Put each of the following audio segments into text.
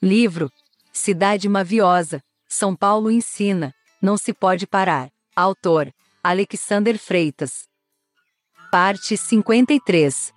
Livro Cidade Maviosa, São Paulo ensina, não se pode parar. Autor Alexander Freitas. Parte 53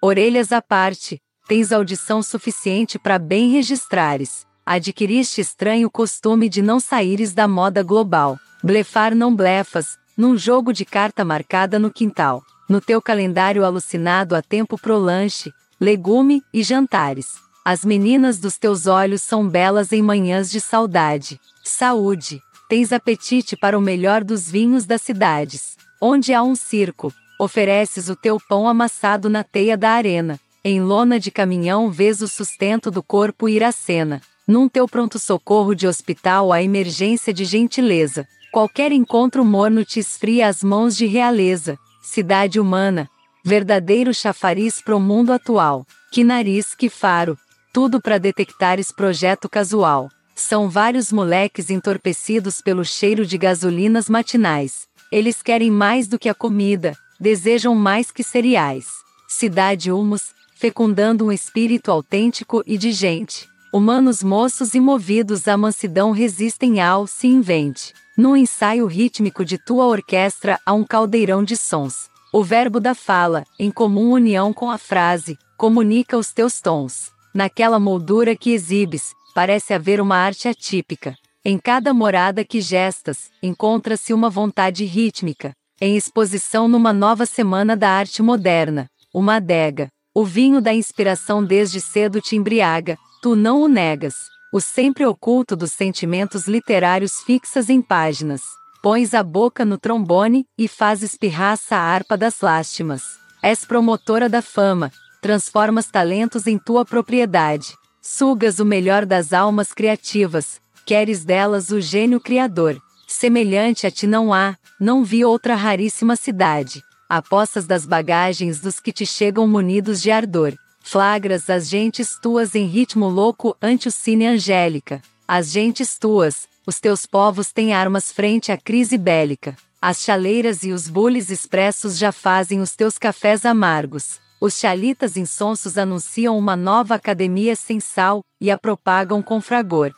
Orelhas à parte, tens audição suficiente para bem registrares. Adquiriste estranho costume de não saíres da moda global. Blefar não blefas, num jogo de carta marcada no quintal. No teu calendário alucinado há tempo pro lanche, legume e jantares. As meninas dos teus olhos são belas em manhãs de saudade. Saúde. Tens apetite para o melhor dos vinhos das cidades. Onde há um circo, ofereces o teu pão amassado na teia da arena. Em lona de caminhão vês o sustento do corpo ir à cena. Num teu pronto-socorro de hospital a emergência de gentileza. Qualquer encontro morno te esfria as mãos de realeza. Cidade humana. Verdadeiro chafariz pro mundo atual. Que nariz, que faro. Tudo para detectares projeto casual. São vários moleques entorpecidos pelo cheiro de gasolinas matinais. Eles querem mais do que a comida, desejam mais que cereais. Cidade humus, fecundando um espírito autêntico e de gente. Humanos moços e movidos à mansidão resistem ao se invente. No ensaio rítmico de tua orquestra há um caldeirão de sons. O verbo da fala, em comum união com a frase, comunica os teus tons. Naquela moldura que exibes, parece haver uma arte atípica. Em cada morada que gestas, encontra-se uma vontade rítmica. Em exposição numa nova semana da arte moderna, uma adega, o vinho da inspiração desde cedo te embriaga, tu não o negas. O sempre oculto dos sentimentos literários fixas em páginas. Pões a boca no trombone e fazes pirraça a harpa das lástimas. És promotora da fama, transformas talentos em tua propriedade. Sugas o melhor das almas criativas, queres delas o gênio criador. Semelhante a ti não há, não vi outra raríssima cidade apostas das bagagens dos que te chegam munidos de ardor. Flagras as gentes tuas em ritmo louco ante o cine angélica. As gentes tuas, os teus povos têm armas frente à crise bélica. As chaleiras e os bules expressos já fazem os teus cafés amargos. Os chalitas insonsos anunciam uma nova academia sem sal e a propagam com fragor.